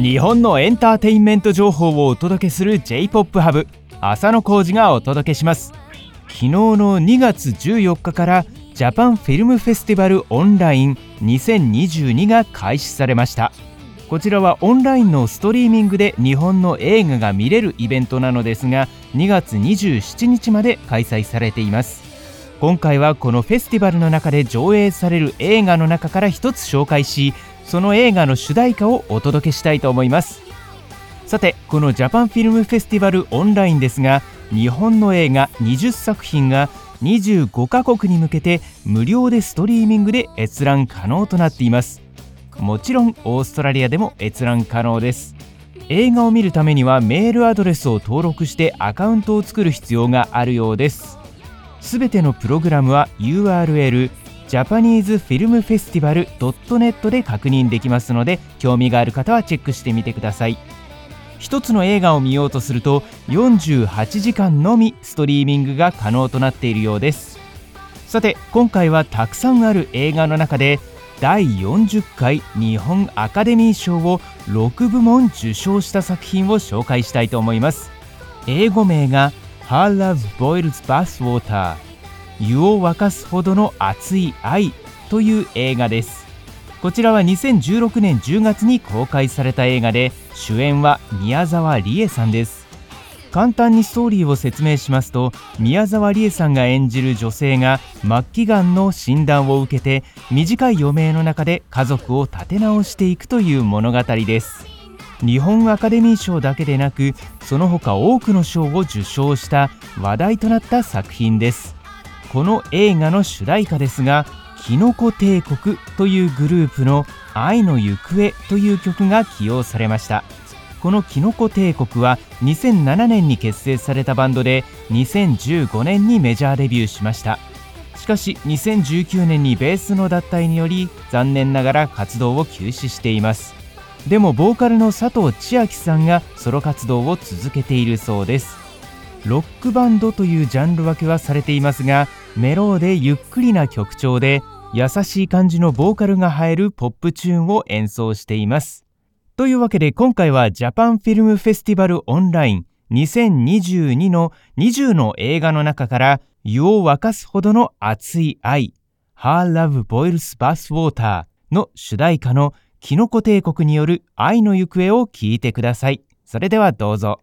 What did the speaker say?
日本のエンターテインメント情報をお届けする J-POP ハブ浅野浩二がお届けします。昨日の2月14日からジャパンフィルムフェスティバルオンライン2022が開始されました。こちらはオンラインのストリーミングで日本の映画が見れるイベントなのですが2月27日まで開催されています。今回はこのフェスティバルの中で上映される映画の中から一つ紹介しその映画の主題歌をお届けしたいと思います。さてこのジャパンフィルムフェスティバルオンラインですが日本の映画20作品が25カ国に向けて無料でストリーミングで閲覧可能となっています。もちろんオーストラリアでも閲覧可能です。映画を見るためにはメールアドレスを登録してアカウントを作る必要があるようです。すべてのプログラムは URL ジャパニーズフィルムフェスティバル .net で確認できますので興味がある方はチェックしてみてください。一つの映画を見ようとすると48時間のみストリーミングが可能となっているようです。さて今回はたくさんある映画の中で第40回日本アカデミー賞を6部門受賞した作品を紹介したいと思います。英語名が Her Love Boils Bathwater 湯を沸かすほどの熱い愛という映画です。こちらは2016年10月に公開された映画で主演は宮沢りえさんです。簡単にストーリーを説明しますと宮沢りえさんが演じる女性が末期がんの診断を受けて短い余命の中で家族を立て直していくという物語です。日本アカデミー賞だけでなくその他多くの賞を受賞した話題となった作品です。この映画の主題歌ですがキノコ帝国というグループの愛の行方という曲が起用されました。このキノコ帝国は2007年に結成されたバンドで2015年にメジャーデビューしました。しかし2019年にベースの脱退により残念ながら活動を休止しています。でもボーカルの佐藤千秋さんがソロ活動を続けているそうです。ロックバンドというジャンル分けはされていますがメローでゆっくりな曲調で優しい感じのボーカルが入るポップチューンを演奏しています。というわけで今回はジャパンフィルムフェスティバルオンライン2022の20の映画の中から湯を沸かすほどの熱い愛 Her Love Boils Bathwater の主題歌のキノコ帝国による愛の行方を聞いてください。それではどうぞ。